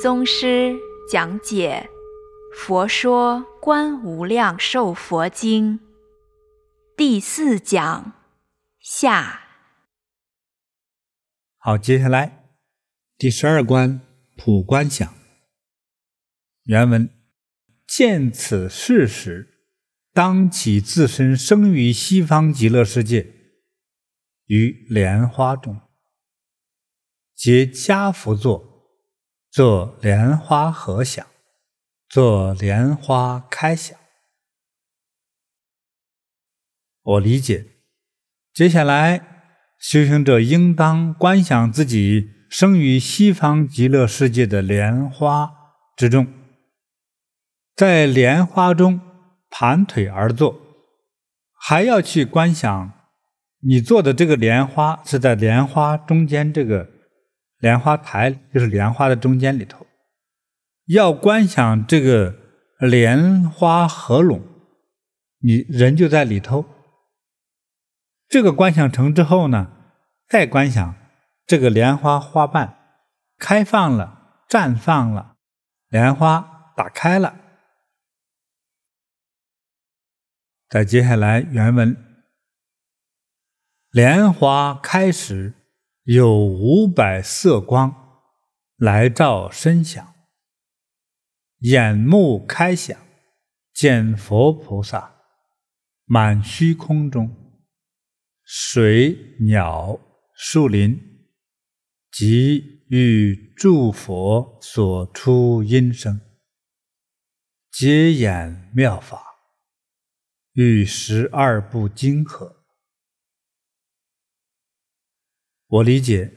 宗师讲解《佛说观无量寿佛经》第四讲下。好，接下来第十二关普观想。原文：见此事时，当起自身生于西方极乐世界，于莲花中，皆跏趺坐，做莲花合想，做莲花开想。我理解，接下来修行者应当观想自己生于西方极乐世界的莲花之中，在莲花中。盘腿而坐，还要去观想，你坐的这个莲花是在莲花中间，这个莲花台就是莲花的中间里头，要观想这个莲花合拢，你人就在里头。这个观想成之后呢，再观想这个莲花花瓣开放了，绽放了，莲花打开了。再接下来原文：莲花开时，有五百色光来照身想，眼目开想，见佛菩萨满虚空中，水鸟树林及与诸佛所出音声，皆演妙法。与十二部经合，我理解，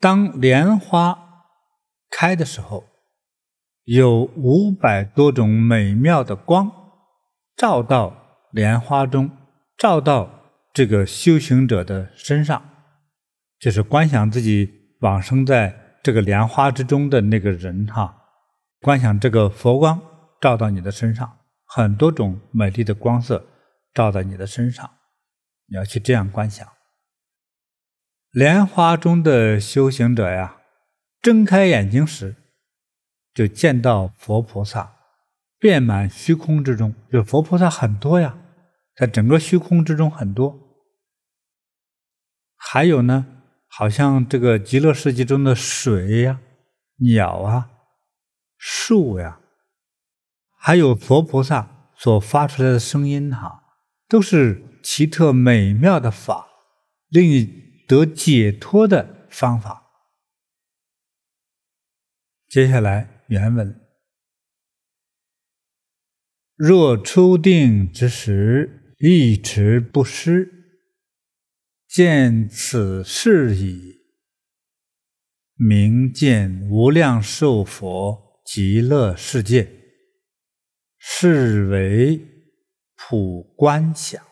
当莲花开的时候，有五百多种美妙的光照到莲花中，照到这个修行者的身上，就是观想自己往生在这个莲花之中的那个人哈，观想这个佛光照到你的身上。很多种美丽的光色照在你的身上，你要去这样观想。莲花中的修行者呀，睁开眼睛时，就见到佛菩萨遍满虚空之中，就佛菩萨很多呀，在整个虚空之中很多。还有呢，好像这个极乐世界中的水呀、鸟啊、树呀。还有佛菩萨所发出来的声音，哈，都是奇特美妙的法，令你得解脱的方法。接下来原文：若初定之时，一持不失，见此事已，名见无量寿佛极乐世界。是为普观想，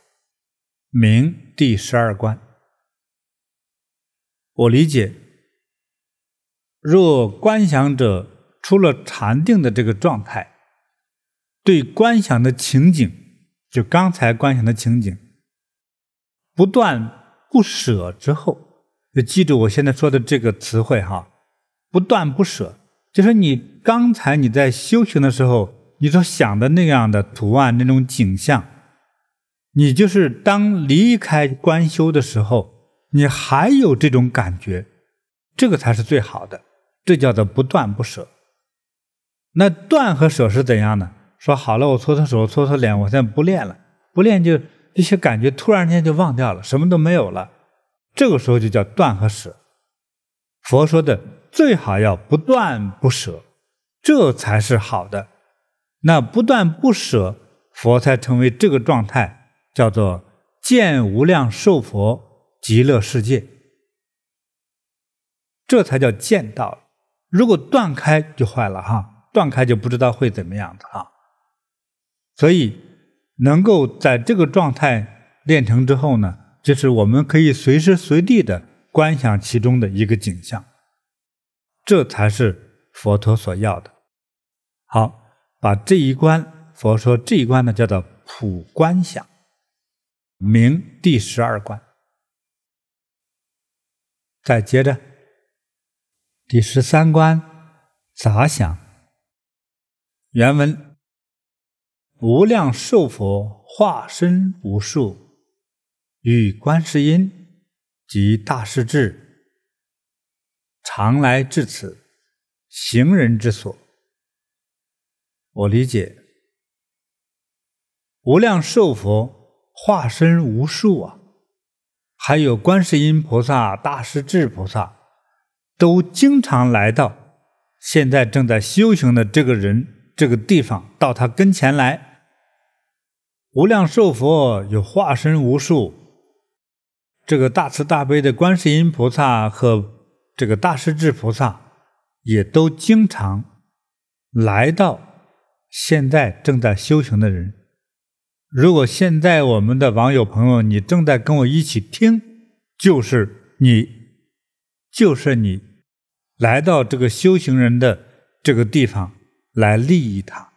名第十二关。我理解，若观想者出了禅定的这个状态，对观想的情景，就刚才观想的情景，不断不舍之后，就记住我现在说的这个词汇哈，不断不舍，就是你刚才你在修行的时候。你所想的那样的图案，那种景象，你就是当离开观修的时候，你还有这种感觉，这个才是最好的，这叫做不断不舍。那断和舍是怎样呢？说好了，我搓搓手，搓搓脸，我现在不练了，不练就这些感觉突然间就忘掉了，什么都没有了，这个时候就叫断和舍。佛说的最好要不断不舍，这才是好的。那不断不舍，佛才成为这个状态，叫做见无量寿佛极乐世界，这才叫见到。如果断开就坏了哈，断开就不知道会怎么样子哈。所以能够在这个状态练成之后呢，就是我们可以随时随地的观想其中的一个景象，这才是佛陀所要的。好。把这一关，佛说这一关呢，叫做普观想，名第十二关。再接着，第十三关，杂想。原文：无量寿佛化身无数，与观世音及大势至，常来至此，行人之所。我理解，无量寿佛化身无数啊，还有观世音菩萨、大势至菩萨，都经常来到现在正在修行的这个人这个地方，到他跟前来。无量寿佛有化身无数，这个大慈大悲的观世音菩萨和这个大势至菩萨，也都经常来到。现在正在修行的人，如果现在我们的网友朋友，你正在跟我一起听，就是你，就是你，来到这个修行人的这个地方来利益他，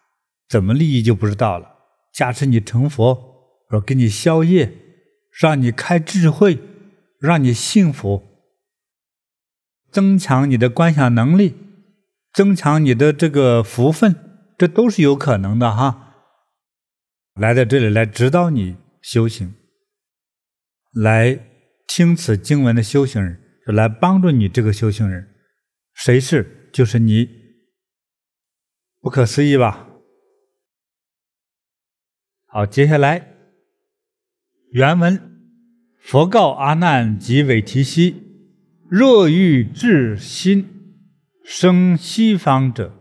怎么利益就不知道了。加持你成佛，说给你消业，让你开智慧，让你幸福，增强你的观想能力，增强你的这个福分。这都是有可能的哈，来到这里来指导你修行，来听此经文的修行人，就来帮助你这个修行人，谁是？就是你，不可思议吧？好，接下来原文，佛告阿难及韦提希：若欲至心生西方者。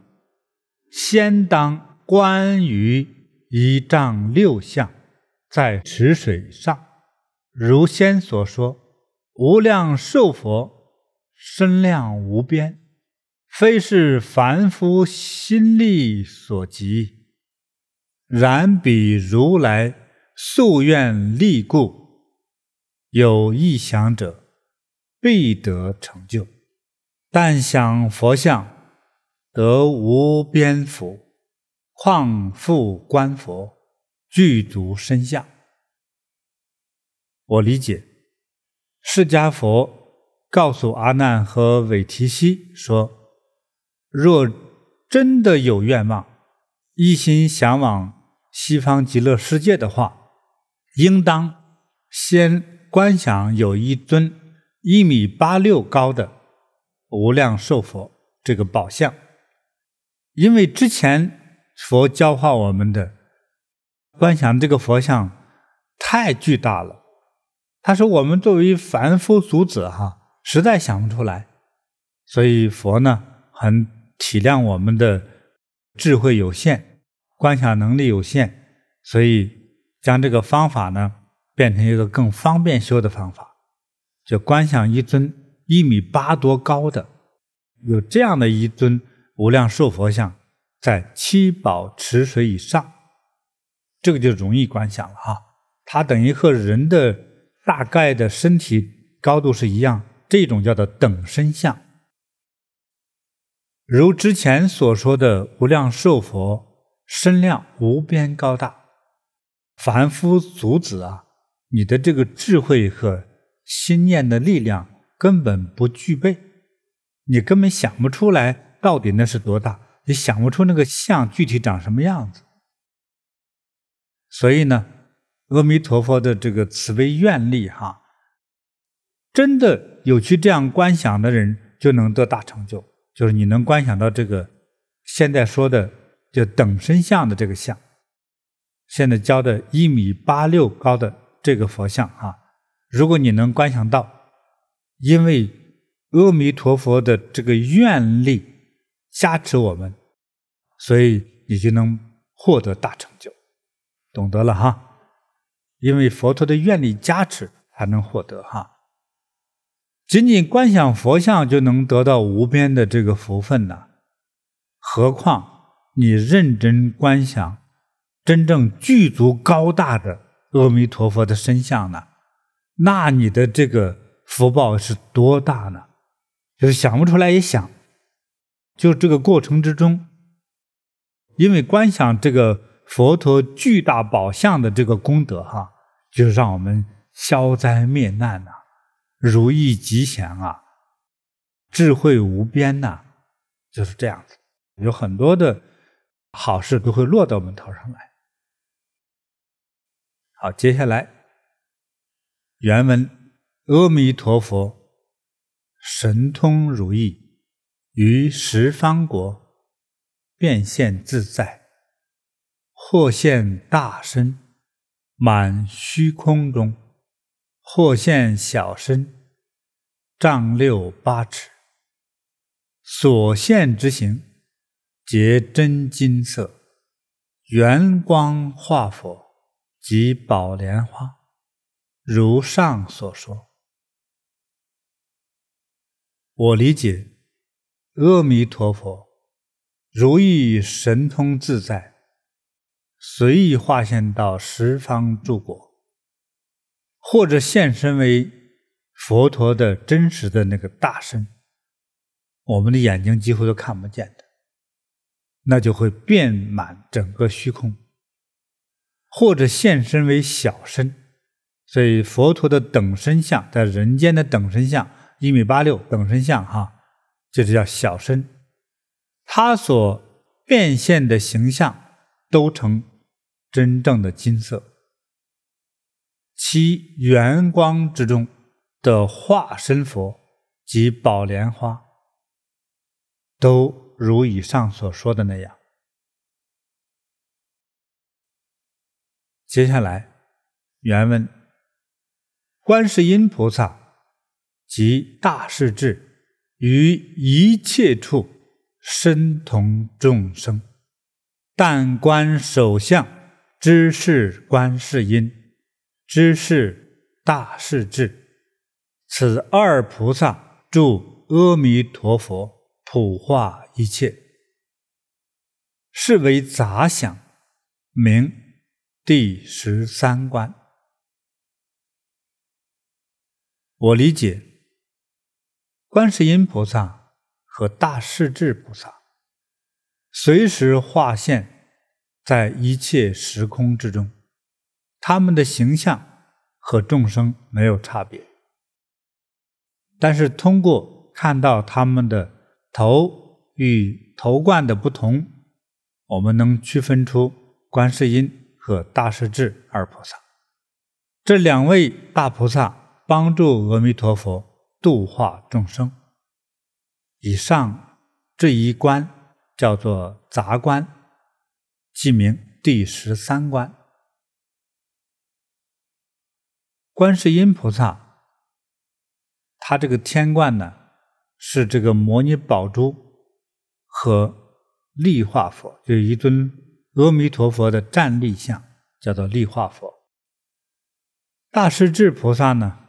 先当观于一丈六相，在池水上，如先所说，无量寿佛身量无边，非是凡夫心力所及。然彼如来夙愿力故，有意想者，必得成就。但想佛像。得无边福，况复观佛具足身相。我理解，释迦佛告诉阿难和韦提希说：若真的有愿望，一心想往西方极乐世界的话，应当先观想有一尊一米八六高的无量寿佛这个宝相。因为之前佛教化我们的。观想这个佛像太巨大了，他说我们作为凡夫俗子哈，实在想不出来，所以佛呢很体谅我们的智慧有限，观想能力有限，所以将这个方法呢变成一个更方便修的方法，就观想一尊一米八多高的，有这样的一尊。无量寿佛像在七宝池水以上，这个就容易观想了哈。它等于和人的大概的身体高度是一样，这种叫做等身相。如之前所说的无量寿佛身量无边高大，凡夫俗子啊，你的这个智慧和心念的力量根本不具备，你根本想不出来。到底那是多大？你想不出那个像具体长什么样子。所以呢，阿弥陀佛的这个慈悲愿力，哈，真的有去这样观想的人，就能得大成就。就是你能观想到这个现在说的就等身像的这个像，现在教的一米八六高的这个佛像，哈，如果你能观想到，因为阿弥陀佛的这个愿力。加持我们，所以你就能获得大成就，懂得了哈？因为佛陀的愿力加持才能获得哈。仅仅观想佛像就能得到无边的这个福分呢，何况你认真观想真正具足高大的阿弥陀佛的身相呢？那你的这个福报是多大呢？就是想不出来也想。就这个过程之中，因为观想这个佛陀巨大宝相的这个功德，哈，就让我们消灾灭难呐，如意吉祥啊，智慧无边呐，就是这样子。有很多的好事都会落到我们头上来。好，接下来原文：阿弥陀佛，神通如意，于十方国变现自在，或现大身，满虚空中；或现小身，丈六八尺。所现之形，皆真金色，圆光化佛。及宝莲花，如上所说。我理解，阿弥陀佛如意神通自在，随意化现到十方诸国，或者现身为佛陀的真实的那个大身，我们的眼睛几乎都看不见的，那就会遍满整个虚空。或者现身为小身，所以佛陀的等身像在人间的等身像一米八六等身像哈，就是叫小身。他所变现的形象都成真正的金色，其圆光之中的化身佛及宝莲花，都如以上所说的那样。接下来，原文：观世音菩萨及大势至于一切处身同众生，但观首相，知是观世音，知是大势至。此二菩萨助阿弥陀佛普化一切，是为杂想名。第十三观，我理解，观世音菩萨和大势至菩萨随时化现在一切时空之中，他们的形象和众生没有差别，但是通过看到他们的头与头冠的不同，我们能区分出观世音。和大势至二菩萨，这两位大菩萨帮助阿弥陀佛度化众生。以上这一关叫做杂观，即名第十三关。观世音菩萨，他这个天冠呢，是这个摩尼宝珠和力化佛，就一尊。阿弥陀佛的站立像叫做力化佛。大势至菩萨呢，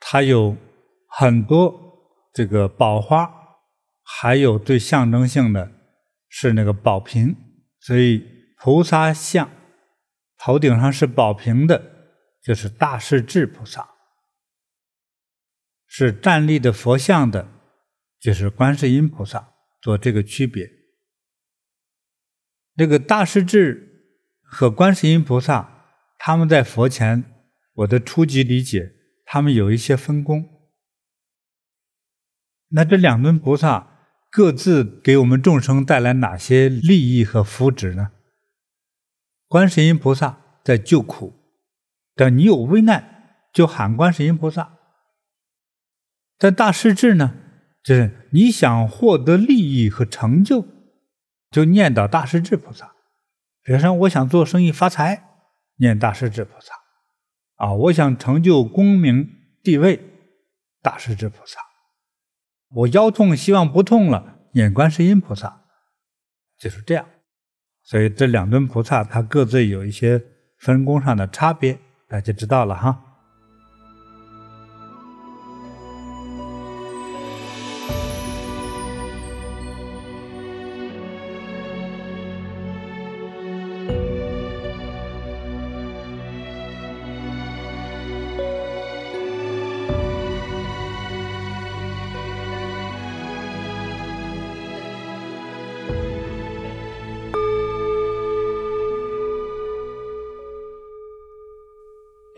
他有很多这个宝花，还有最象征性的是那个宝瓶，所以菩萨像头顶上是宝瓶的，就是大势至菩萨；是站立的佛像的，就是观世音菩萨，做这个区别。这个大势至和观世音菩萨，他们在佛前，我的初级理解，他们有一些分工。那这两尊菩萨各自给我们众生带来哪些利益和福祉呢？观世音菩萨在救苦，等你有危难就喊观世音菩萨；但大势至呢，就是你想获得利益和成就。就念叨大势至菩萨，比如说我想做生意发财，念大势至菩萨，啊，我想成就功名地位，大势至菩萨，我腰痛希望不痛了，念观世音菩萨，就是这样。所以这两尊菩萨，它各自有一些分工上的差别，大家知道了哈。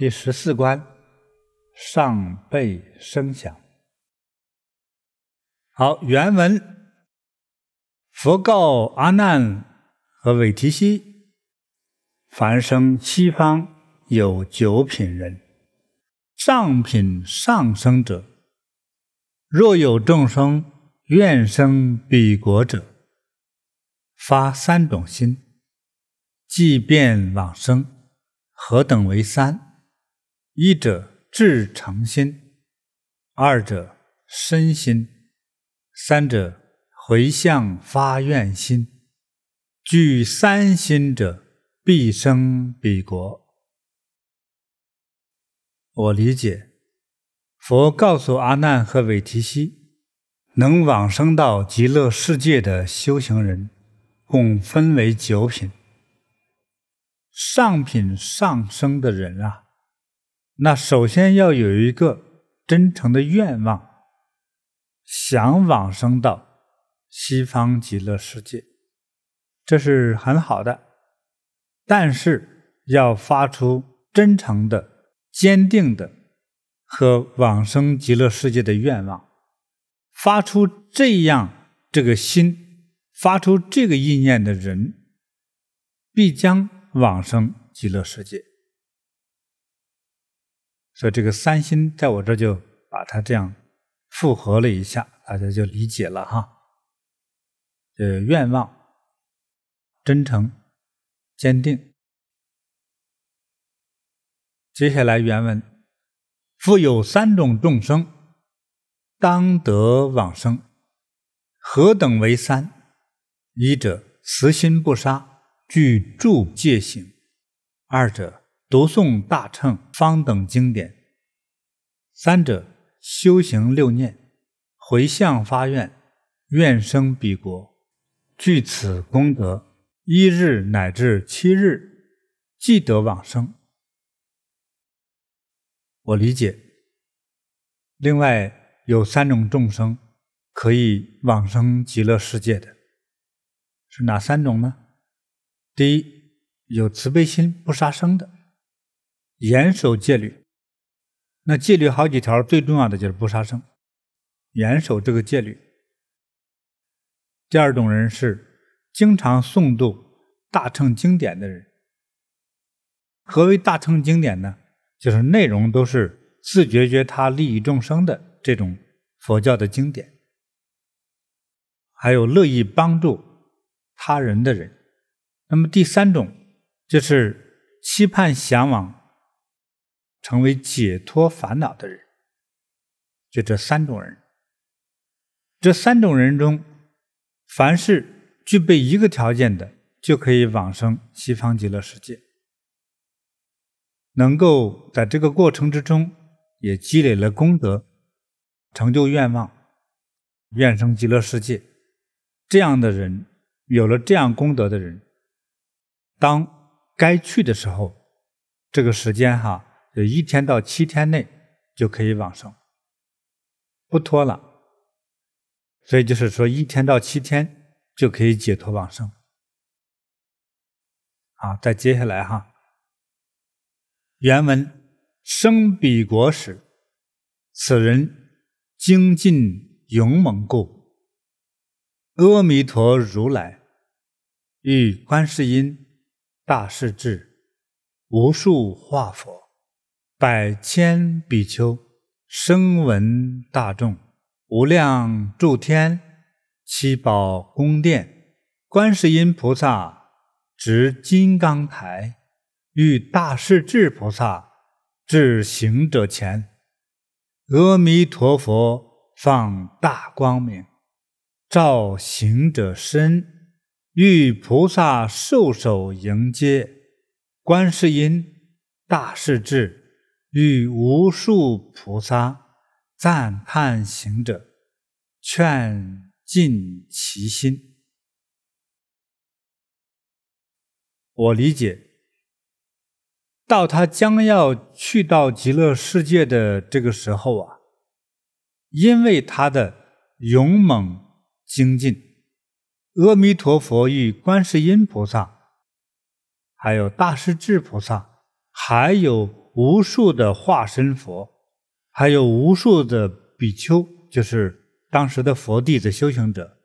第十四关，上辈声响。好，原文：佛告阿难和韦提希：凡生西方有九品人，上品上生者，若有众生愿生彼国者，发三种心，即便往生，何等为三？一者至诚心，二者身心，三者回向发愿心。具三心者，必生彼国。我理解，佛告诉阿难和韦提希。能往生到极乐世界的修行人，共分为九品。上品上升的人啊，那首先要有一个真诚的愿望，想往生到西方极乐世界，这是很好的。但是要发出真诚的、坚定的和往生极乐世界的愿望。发出这样这个心，发出这个意念的人，必将往生极乐世界。所以这个三心在我这就把它这样复合了一下，大家就理解了哈。呃，愿望、真诚、坚定。接下来原文：复有三种众生。当得往生，何等为三？一者慈心不杀，具住戒行；二者读诵大乘方等经典；三者修行六念，回向发愿，愿生彼国。具此功德，一日乃至七日，即得往生。我理解。另外。有三种众生可以往生极乐世界的，是哪三种呢？第一，有慈悲心不杀生的，严守戒律。那戒律好几条，最重要的就是不杀生，严守这个戒律。第二种人是经常诵读大乘经典的人。何为大乘经典呢？就是内容都是自觉觉他利益众生的。这种佛教的经典，还有乐意帮助他人的人。那么第三种就是期盼向往成为解脱烦恼的人。就这三种人，这三种人中，凡是具备一个条件的，就可以往生西方极乐世界。能够在这个过程之中也积累了功德。成就愿望，愿生极乐世界。这样的人，有了这样功德的人，当该去的时候，这个时间哈，有一天到七天内就可以往生，不拖了。所以就是说，一天到七天就可以解脱往生。好，再接下来哈，原文生彼国时，此人。精进勇猛故，阿弥陀如来与观世音、大势至、无数化佛、百千比丘、声闻大众、无量诸天、七宝宫殿、观世音菩萨执金刚台，与大势至菩萨至行者前。阿弥陀佛放大光明，照行者身，与菩萨授手迎接，观世音、大势至与无数菩萨赞叹行者，劝尽其心。我理解。到他将要去到极乐世界的这个时候啊，因为他的勇猛精进，阿弥陀佛与观世音菩萨，还有大势至菩萨，还有无数的化身佛，还有无数的比丘，就是当时的佛弟子修行者，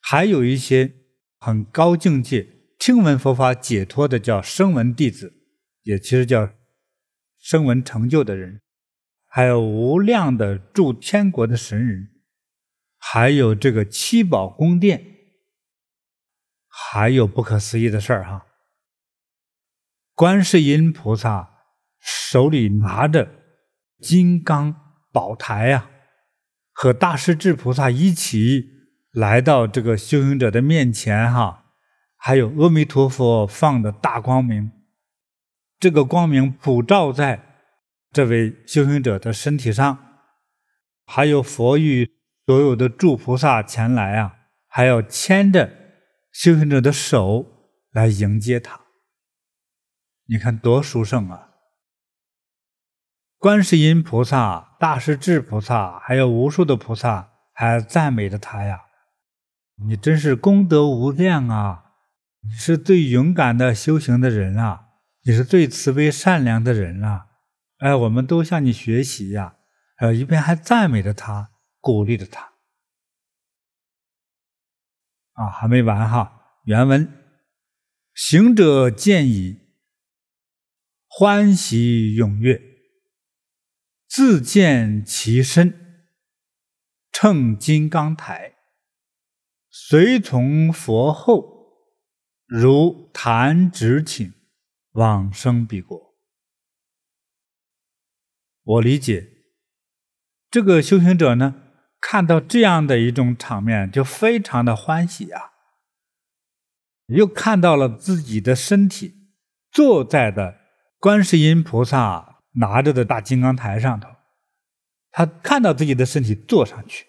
还有一些很高境界，听闻佛法解脱的叫声闻弟子，也其实叫声闻成就的人，还有无量的住天国的神人，还有这个七宝宫殿，还有不可思议的事儿哈。观世音菩萨手里拿着金刚宝台呀、啊，和大势至菩萨一起来到这个修行者的面前哈，还有阿弥陀佛放的大光明，这个光明普照在这位修行者的身体上，还有佛与所有的诸菩萨前来啊，还要牵着修行者的手来迎接他。你看多殊胜啊！观世音菩萨、大势至菩萨，还有无数的菩萨，还赞美着他呀。你真是功德无量啊！你是最勇敢的修行的人啊！你是最慈悲善良的人啊！哎，我们都向你学习呀！呃，一边还赞美着他，鼓励着他。啊，还没完哈！原文：行者见已。欢喜踊跃，自见其身，乘金刚台，随从佛后，如弹指顷，往生彼国。我理解，这个修行者呢，看到这样的一种场面，就非常的欢喜啊，又看到了自己的身体坐在的。观世音菩萨拿着的大金刚台上头，他看到自己的身体坐上去，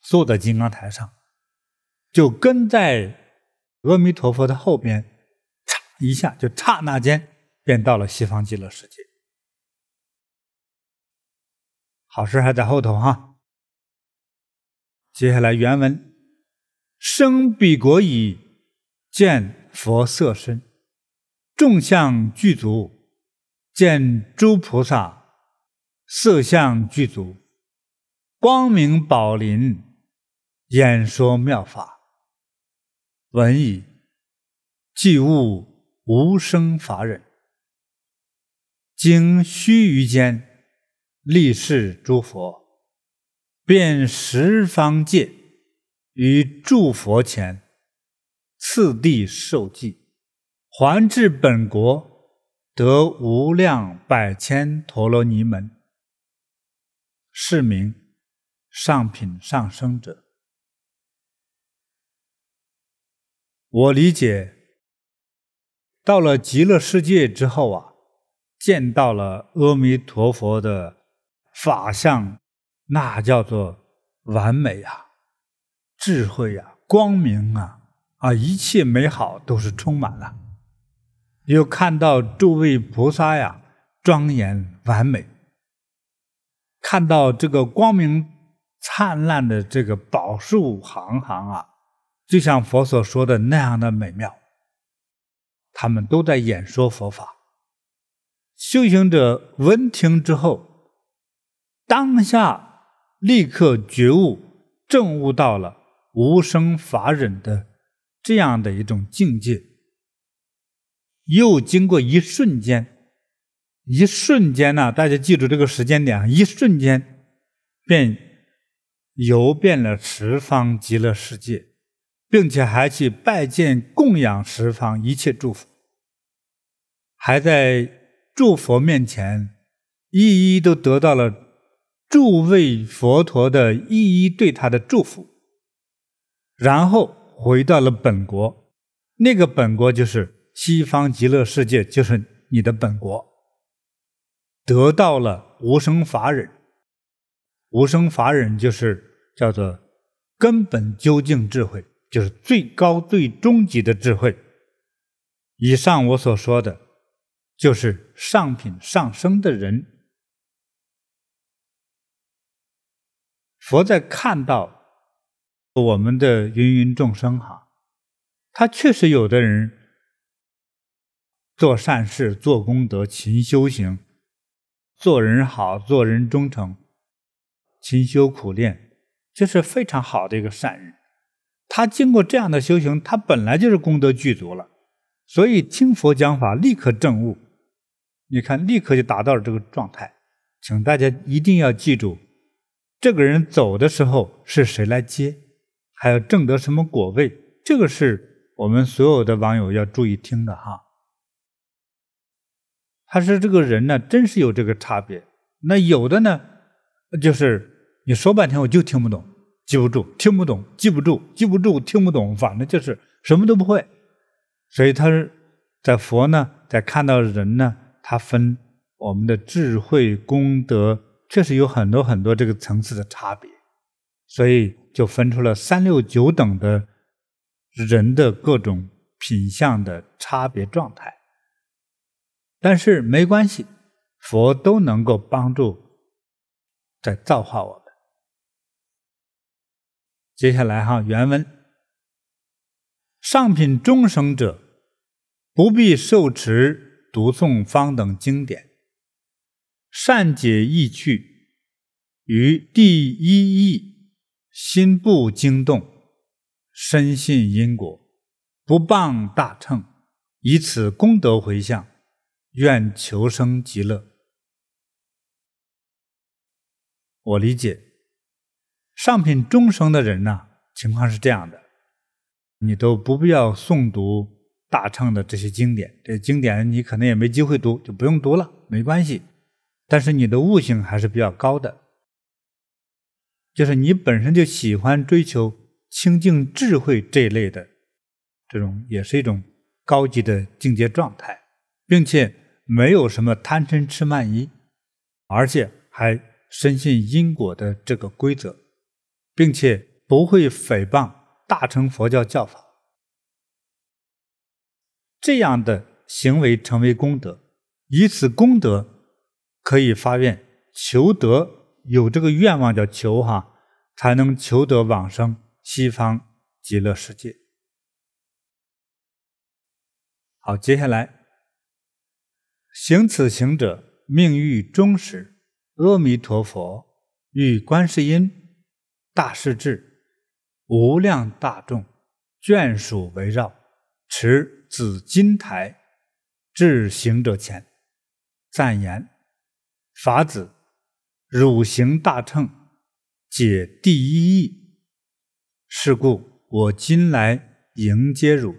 坐在金刚台上，就跟在阿弥陀佛的后边，嚓一下，就刹那间便到了西方极乐世界。好事还在后头哈。接下来原文：生彼国已，见佛色身，众相具足。见诸菩萨色相具足，光明宝林，演说妙法。闻已，即悟无生法忍。经须臾间，力示诸佛，遍十方界，于诸佛前，次第受记，还至本国。得无量百千陀罗尼门，是名上品上生者。我理解，到了极乐世界之后啊，见到了阿弥陀佛的法相，那叫做完美啊，智慧啊，光明啊，啊，一切美好都是充满了。又看到诸位菩萨呀，庄严完美；看到这个光明灿烂的这个宝树行行啊，就像佛所说的那样的美妙。他们都在演说佛法，修行者闻听之后，当下立刻觉悟，证悟到了无生法忍的这样的一种境界。又经过一瞬间，一瞬间呢，大家记住这个时间点，一瞬间便游遍了十方极乐世界，并且还去拜见供养十方一切诸佛，还在诸佛面前一一都得到了诸位佛陀的一一对他的祝福，然后回到了本国，那个本国就是。西方极乐世界就是你的本国，得到了无生法忍，无生法忍就是叫做根本究竟智慧，就是最高最终极的智慧。以上我所说的，就是上品上升的人。佛在看到我们的芸芸众生哈，他确实有的人。做善事，做功德，勤修行，做人好，做人忠诚，勤修苦练，这是非常好的一个善人。他经过这样的修行，他本来就是功德具足了，所以听佛讲法立刻证悟。你看，立刻就达到了这个状态。请大家一定要记住，这个人走的时候是谁来接，还要证得什么果位，这个是我们所有的网友要注意听的哈。他说这个人呢，真是有这个差别。那有的呢，就是你说半天我就听不懂。记不住，听不懂，记不住，记不住，听不懂，反正就是什么都不会。所以他是在佛呢，在看到人呢，他分我们的智慧功德，确实有很多很多这个层次的差别，所以就分出了三六九等的人的各种品相的差别状态。但是没关系，佛都能够帮助在造化我们。接下来哈，原文：上品中生者，不必受持读诵方等经典，善解意趣，于第一义，心不惊动，深信因果，不谤大乘，以此功德回向，愿求生极乐。我理解。上品众生的人呢，情况是这样的，你都不必要诵读大乘的这些经典，这经典你可能也没机会读，就不用读了，没关系。但是你的悟性还是比较高的，就是你本身就喜欢追求清净智慧这一类的，这种也是一种高级的境界状态，并且没有什么贪嗔痴慢疑，而且还深信因果的这个规则。并且不会诽谤大乘佛教教法，这样的行为成为功德，以此功德可以发愿求得有这个愿望叫求哈，才能求得往生西方极乐世界。好，接下来行此行者命欲终时，阿弥陀佛与观世音。大势至，无量大众眷属围绕，持紫金台，至行者前，赞言：“法子，汝行大乘，解第一义。是故我今来迎接汝，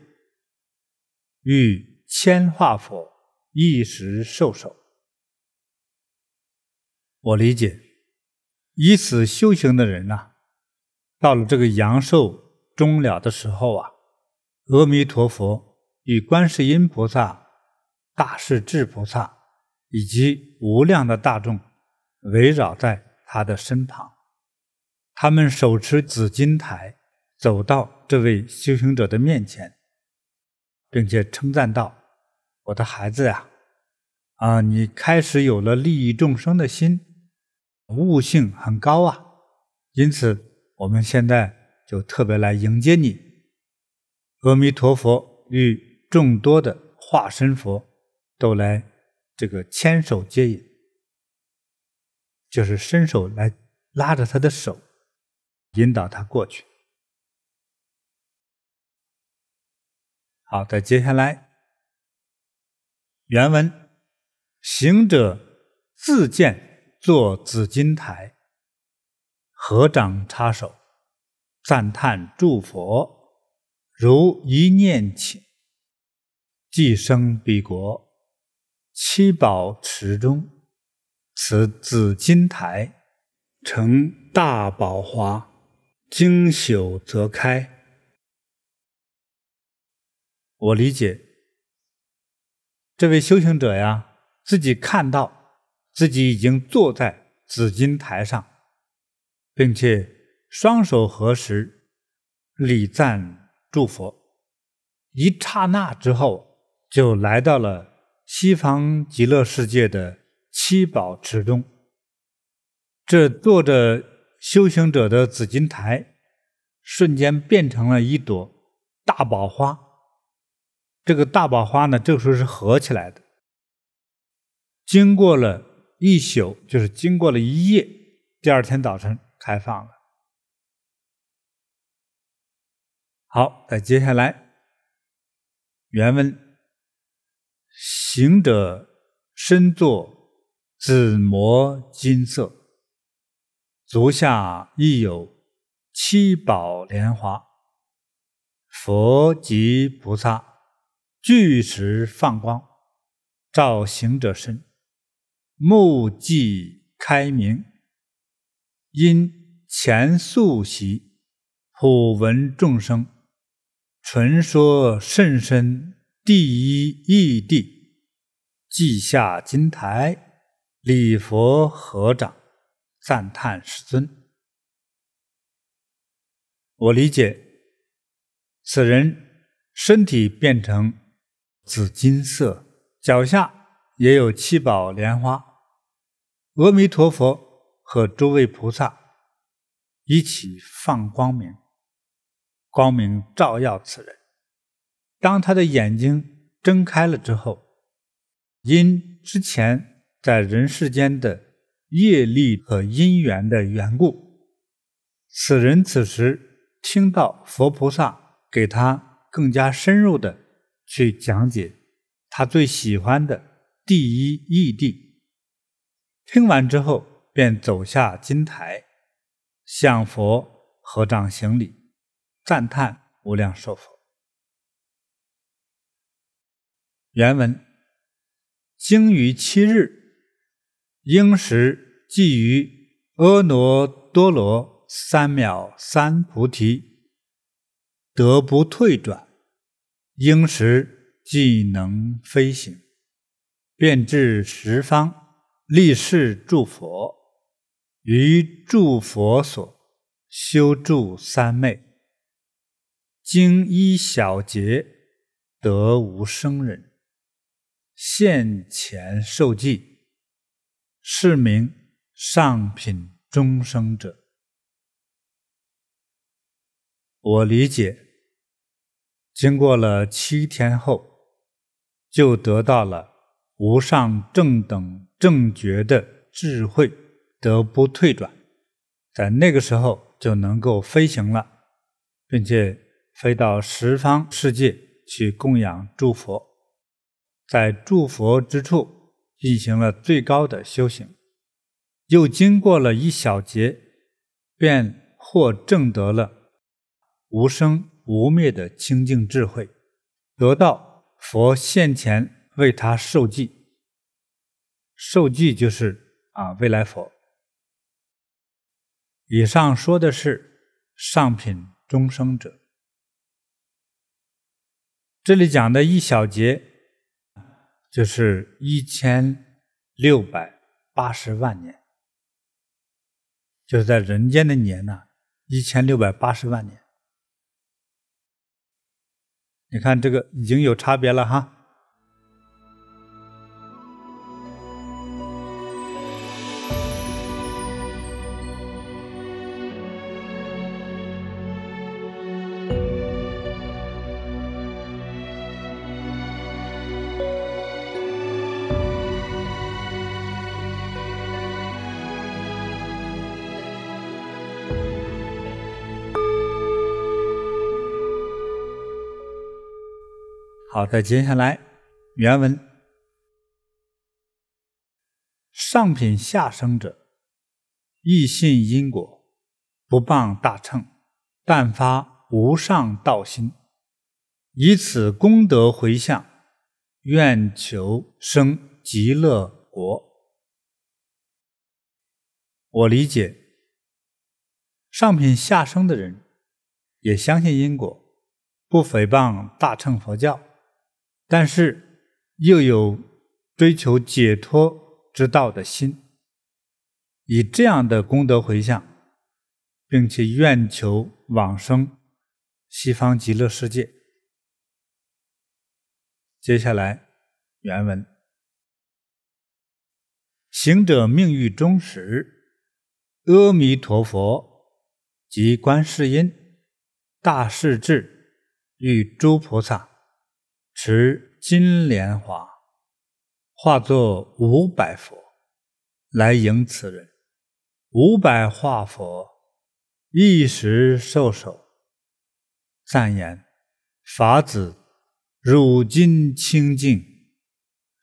欲千化佛一时受手。”我理解，以此修行的人呐、到了这个阳寿终了的时候啊，阿弥陀佛与观世音菩萨、大势至菩萨以及无量的大众围绕在他的身旁，他们手持紫金台，走到这位修行者的面前，并且称赞道：“我的孩子呀，啊你开始有了利益众生的心，悟性很高啊，因此。”我们现在就特别来迎接你，阿弥陀佛与众多的化身佛都来这个牵手接引，就是伸手来拉着他的手，引导他过去。好的，接下来原文：行者自见坐紫金台。合掌插手，赞叹诸佛，如一念起，即生彼国，七宝池中，此紫金台，成大宝华，经朽则开。我理解，这位修行者呀，自己看到自己已经坐在紫金台上。并且双手合十，礼赞诸佛，一刹那之后，就来到了西方极乐世界的七宝池中。这坐着修行者的紫金台，瞬间变成了一朵大宝花。这个大宝花呢，这个时候是合起来的。经过了一宿，就是经过了一夜，第二天早晨。开放了，好，再接下来，原文：行者身作紫磨金色，足下亦有七宝莲华，佛及菩萨俱时放光，照行者身，目即开明，因前宿习，普闻众生。传说甚深第一义谛，即下金台，礼佛合掌，赞叹世尊。我理解，此人身体变成紫金色，脚下也有七宝莲花，阿弥陀佛和诸位菩萨一起放光明。光明照耀此人，当他的眼睛睁开了之后，因之前在人世间的业力和因缘的缘故，此人此时听到佛菩萨给他更加深入的去讲解他最喜欢的第一义谛，听完之后便走下金台，向佛合掌行礼。赞叹无量寿佛。原文：经于七日，应时即于阿耨多罗三藐三菩提，得不退转；应时即能飞行，遍至十方，立誓住佛，于住佛所修住三昧。经一小劫得无生忍，现前受记，是名上品中生者。我理解，经过了七天后，就得到了无上正等正觉的智慧，得不退转，在那个时候就能够飞行了，并且。飞到十方世界去供养诸佛，在诸佛之处进行了最高的修行，又经过了一小劫，便获证得了无生无灭的清净智慧，得到佛现前为他授记，受记就是啊未来佛。以上说的是上品中生者。这里讲的一小节，就是一千六百八十万年，就是在人间的年呢，一千六百八十万年。你看这个已经有差别了哈。好的，接下来原文：上品下生者，亦信因果，不谤大乘，但发无上道心，以此功德回向，愿求生极乐国。我理解，上品下生的人也相信因果，不诽谤大乘佛教。但是又有追求解脱之道的心，以这样的功德回向，并且愿求往生西方极乐世界。接下来原文：行者命欲终时，阿弥陀佛及观世音、大势至与诸菩萨。持金莲华，化作五百佛来迎此人。五百化佛一时受手，赞言：“法子，汝今清净，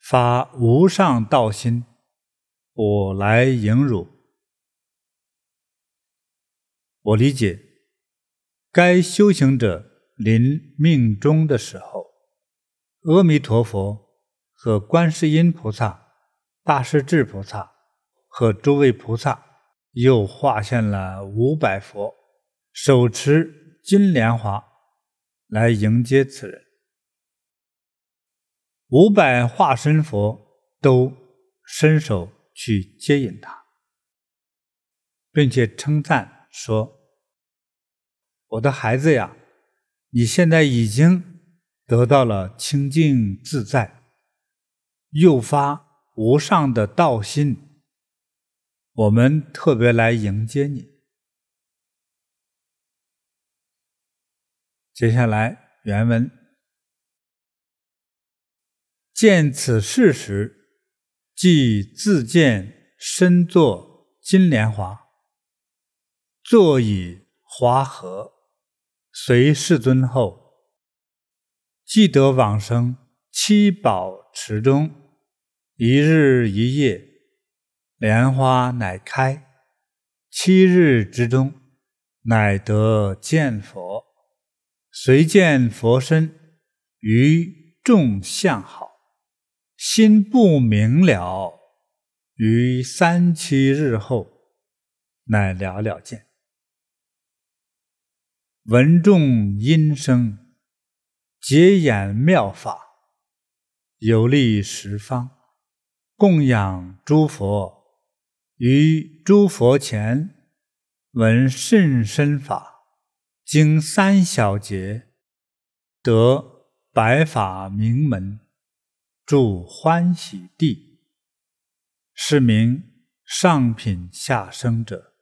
发无上道心，我来迎汝。”我理解，该修行者临命终的时候，阿弥陀佛和观世音菩萨、大势至菩萨和诸位菩萨又化现了五百佛，手持金莲花来迎接此人。五百化身佛都伸手去接引他，并且称赞说：“我的孩子呀，你现在已经得到了清净自在，又发无上的道心，我们特别来迎接你。”接下来原文。见此事时，即自见身作金莲华，坐以华合，随世尊后，即得往生七宝池中。一日一夜，莲花乃开，七日之中，乃得见佛，随见佛身于众相好。心不明了，于三七日后，乃了了见。闻众音声，结演妙法，游历十方，供养诸佛，于诸佛前闻甚深法，经三小劫，得白法名门。住欢喜地，是名上品下生者，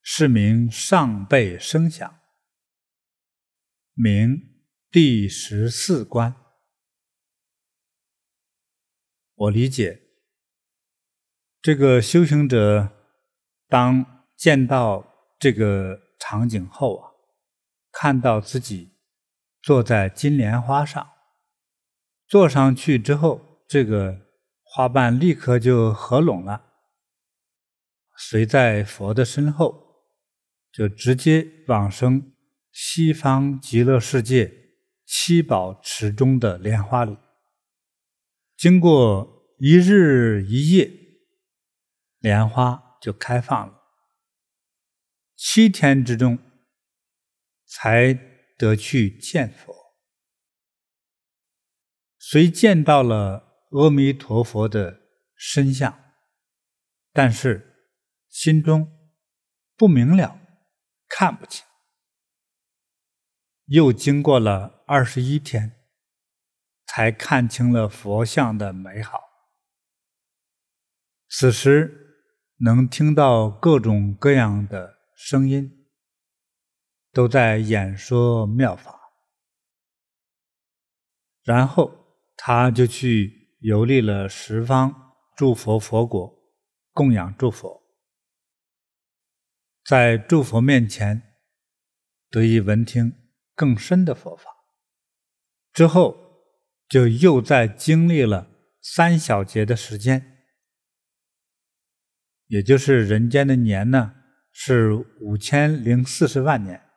是名上辈声响，名第十四观。我理解，这个修行者当见到这个场景后啊，看到自己坐在金莲花上。坐上去之后，这个花瓣立刻就合拢了，随在佛的身后，就直接往生西方极乐世界七宝池中的莲花里。经过一日一夜，莲花就开放了，七天之中才得去见佛。虽见到了阿弥陀佛的身相，但是心中不明了，看不清。又经过了二十一天，才看清了佛像的美好。此时能听到各种各样的声音，都在演说妙法，然后。他就去游历了十方诸佛佛国，供养诸佛，在诸佛面前得以闻听更深的佛法。之后就又再经历了三小劫的时间，也就是人间的年呢，是五千零四十万年，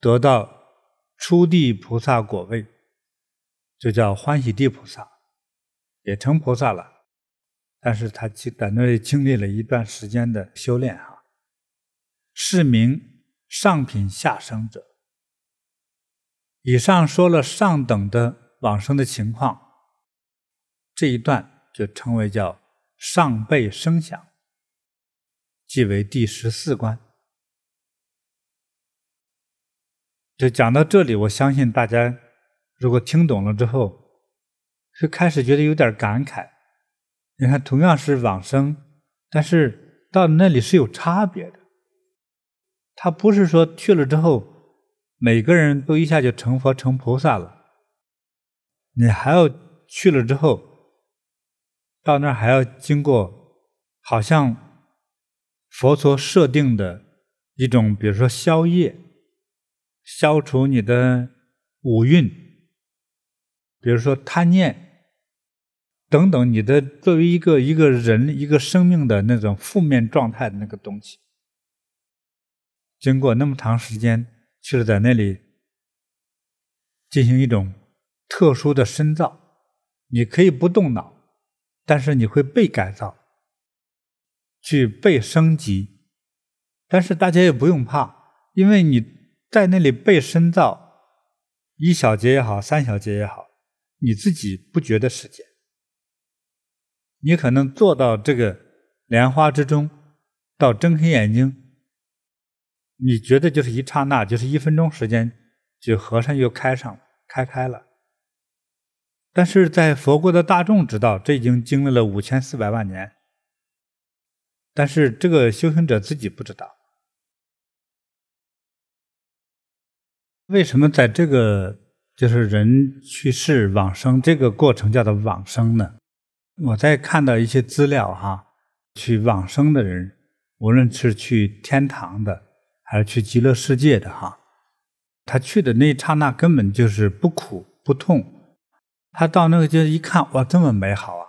得到。初地菩萨果位，就叫欢喜地菩萨，也成菩萨了。但是他在那里经历了一段时间的修炼哈，是名上品下生者。以上说了上等的往生的情况，这一段就称为叫上辈声响，即为第十四关。就讲到这里，我相信大家如果听懂了之后，就开始觉得有点感慨。你看，同样是往生，但是到那里是有差别的。他不是说去了之后，每个人都一下就成佛成菩萨了，你还要去了之后，到那儿还要经过好像佛陀设定的一种，比如说消业，消除你的五蕴，比如说贪念等等，你的作为一个一个人一个生命的那种负面状态的那个东西，经过那么长时间，去了在那里进行一种特殊的深造，你可以不动脑，但是你会被改造，去被升级。但是大家也不用怕，因为你在那里被深造，一小节也好，三小节也好，你自己不觉得时间。你可能坐到这个莲花之中，到睁开眼睛，你觉得就是一刹那，就是一分钟时间，就和尚又开上开开了。但是在佛国的大众知道，这已经经历了五千四百万年，但是这个修行者自己不知道。为什么在这个就是人去世往生这个过程叫做往生呢？我在看到一些资料哈，去往生的人，无论是去天堂的还是去极乐世界的哈，他去的那一刹那根本就是不苦不痛，他到那个地方一看，哇，这么美好啊！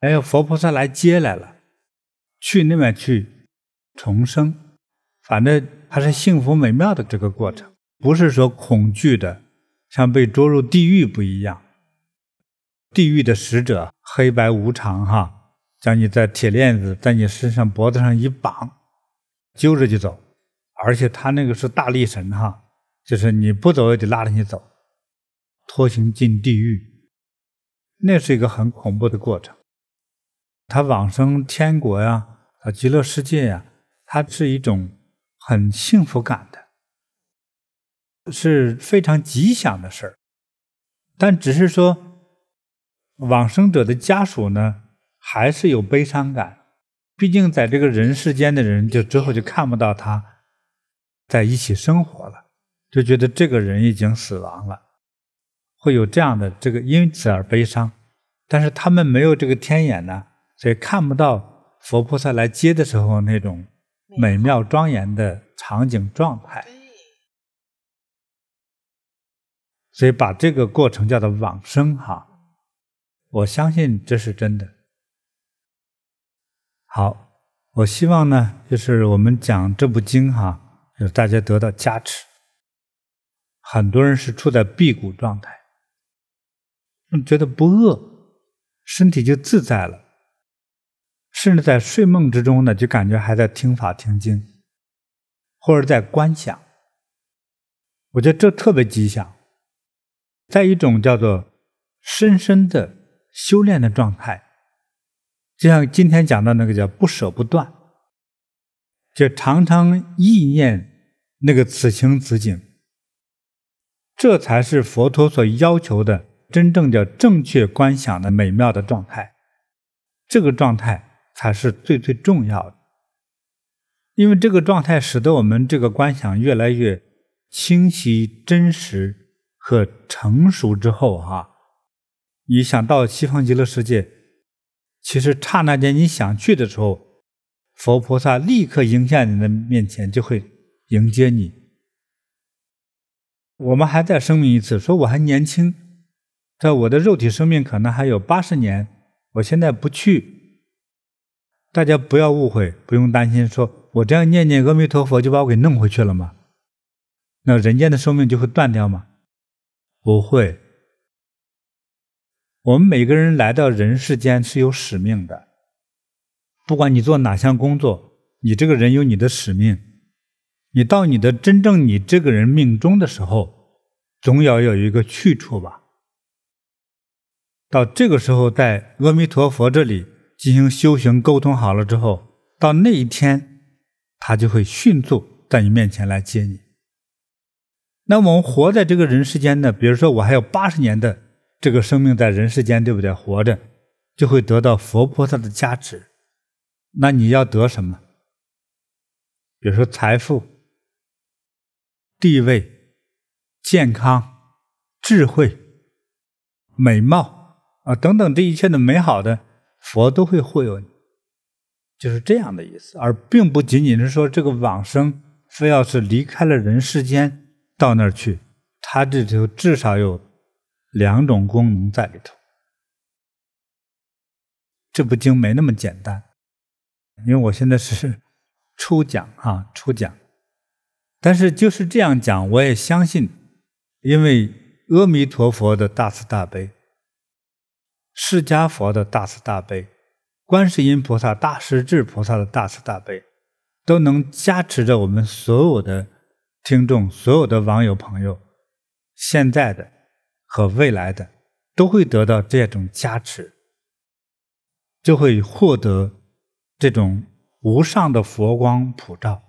哎呦佛菩萨来接来了，去那边去重生，反正还是幸福美妙的这个过程。不是说恐惧的，像被捉入地狱不一样。地狱的使者黑白无常哈，将你在铁链子在你身上脖子上一绑，揪着就走，而且他那个是大力神哈，就是你不走也得拉着你走，拖行进地狱，那是一个很恐怖的过程。他往生天国呀，啊极乐世界呀，它是一种很幸福感的。是非常吉祥的事儿，但只是说，往生者的家属呢，还是有悲伤感。毕竟在这个人世间的人，就之后就看不到他在一起生活了，就觉得这个人已经死亡了，会有这样的这个因此而悲伤。但是他们没有这个天眼呢，所以看不到佛菩萨来接的时候那种美妙庄严的场景状态。所以把这个过程叫做往生哈，我相信这是真的。好，我希望呢，就是我们讲这部经哈，就大家得到加持。很多人是处在辟谷状态，觉得不饿，身体就自在了，甚至在睡梦之中呢，就感觉还在听法听经，或者在观想。我觉得这特别吉祥。在一种叫做深深的修炼的状态，就像今天讲的那个叫不舍不断，就常常意念那个此情此景，这才是佛陀所要求的真正叫正确观想的美妙的状态。这个状态才是最最重要的，因为这个状态使得我们这个观想越来越清晰真实。和成熟之后，哈，你想到西方极乐世界，其实刹那间你想去的时候，佛菩萨立刻迎现你的面前，就会迎接你。我们还在生命一次，说我还年轻，在我的肉体生命可能还有八十年，我现在不去，大家不要误会，不用担心，说我这样念念阿弥陀佛就把我给弄回去了吗？那人间的寿命就会断掉吗？不会，我们每个人来到人世间是有使命的。不管你做哪项工作，你这个人有你的使命。你到你的真正你这个人命中的时候，总要有一个去处吧。到这个时候，在阿弥陀佛这里进行修行沟通好了之后，到那一天，他就会迅速在你面前来接你。那我们活在这个人世间呢，比如说我还有八十年的这个生命在人世间，对不对？活着就会得到佛菩萨的加持。那你要得什么？比如说财富、地位、健康、智慧、美貌啊等等这一切的美好的，佛都会护佑你，就是这样的意思，而并不仅仅是说这个往生。非要是离开了人世间到那儿去，他这里头至少有两种功能在里头。这部经没那么简单，因为我现在是 初讲啊，初讲。但是就是这样讲，我也相信，因为阿弥陀佛的大慈大悲，释迦佛的大慈大悲，观世音菩萨、大势至菩萨的大慈大悲，都能加持着我们所有的听众、所有的网友朋友，现在的和未来的，都会得到这种加持。就会获得这种无上的佛光普照。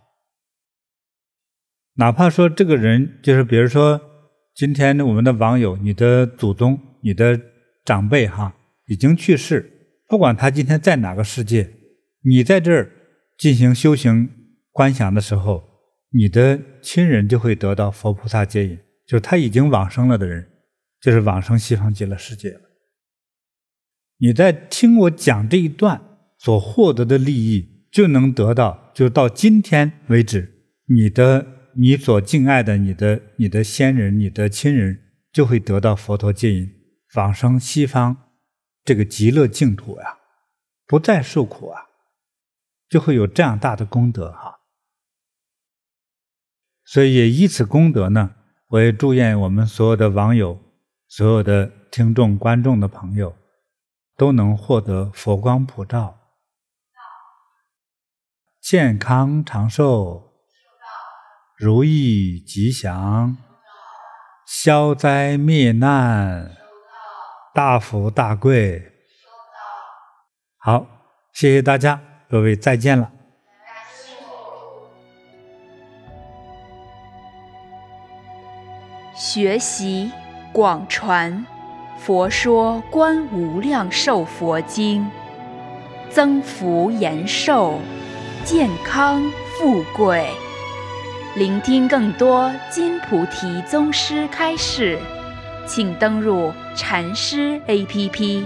哪怕说这个人就是，比如说今天我们的网友，你的祖宗、你的长辈哈，已经去世，不管他今天在哪个世界，你在这儿进行修行观想的时候，你的亲人就会得到佛菩萨接引，就是他已经往生了的人，就是往生西方极乐世界了。你在听我讲这一段所获得的利益，就能得到，就到今天为止，你的你所敬爱的你的你的先人、你的亲人，就会得到佛陀接引，往生西方这个极乐净土呀，不再受苦啊，就会有这样大的功德哈。所以也以此功德呢，我也祝愿我们所有的网友、所有的听众、观众的朋友。都能获得佛光普照，健康长寿，如意吉祥，消灾灭难，大富大贵。好，谢谢大家，各位再见了。学习广传。佛说《观无量寿佛经》，增福延寿，健康富贵。聆听更多金菩提宗师开示，请登录禅师 APP。